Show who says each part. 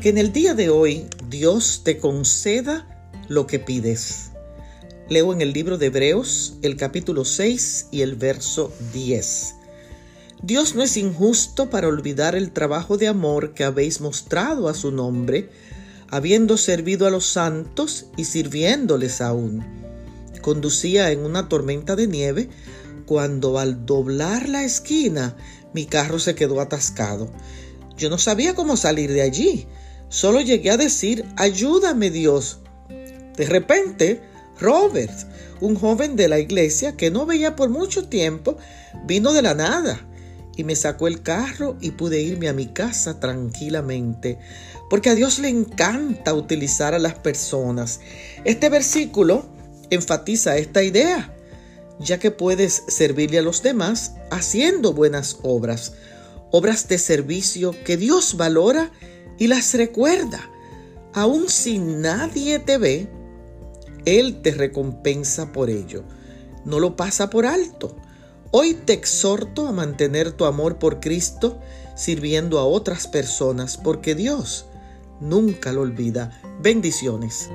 Speaker 1: Que en el día de hoy Dios te conceda lo que pides. Leo en el libro de Hebreos el capítulo 6 y el verso 10. Dios no es injusto para olvidar el trabajo de amor que habéis mostrado a su nombre, habiendo servido a los santos y sirviéndoles aún. Conducía en una tormenta de nieve cuando al doblar la esquina mi carro se quedó atascado. Yo no sabía cómo salir de allí. Solo llegué a decir, ayúdame Dios. De repente, Robert, un joven de la iglesia que no veía por mucho tiempo, vino de la nada y me sacó el carro y pude irme a mi casa tranquilamente, porque a Dios le encanta utilizar a las personas. Este versículo enfatiza esta idea, ya que puedes servirle a los demás haciendo buenas obras, obras de servicio que Dios valora las recuerda. Aun si nadie te ve, Él te recompensa por ello. No lo pasa por alto. Hoy te exhorto a mantener tu amor por Cristo sirviendo a otras personas porque Dios nunca lo olvida. Bendiciones.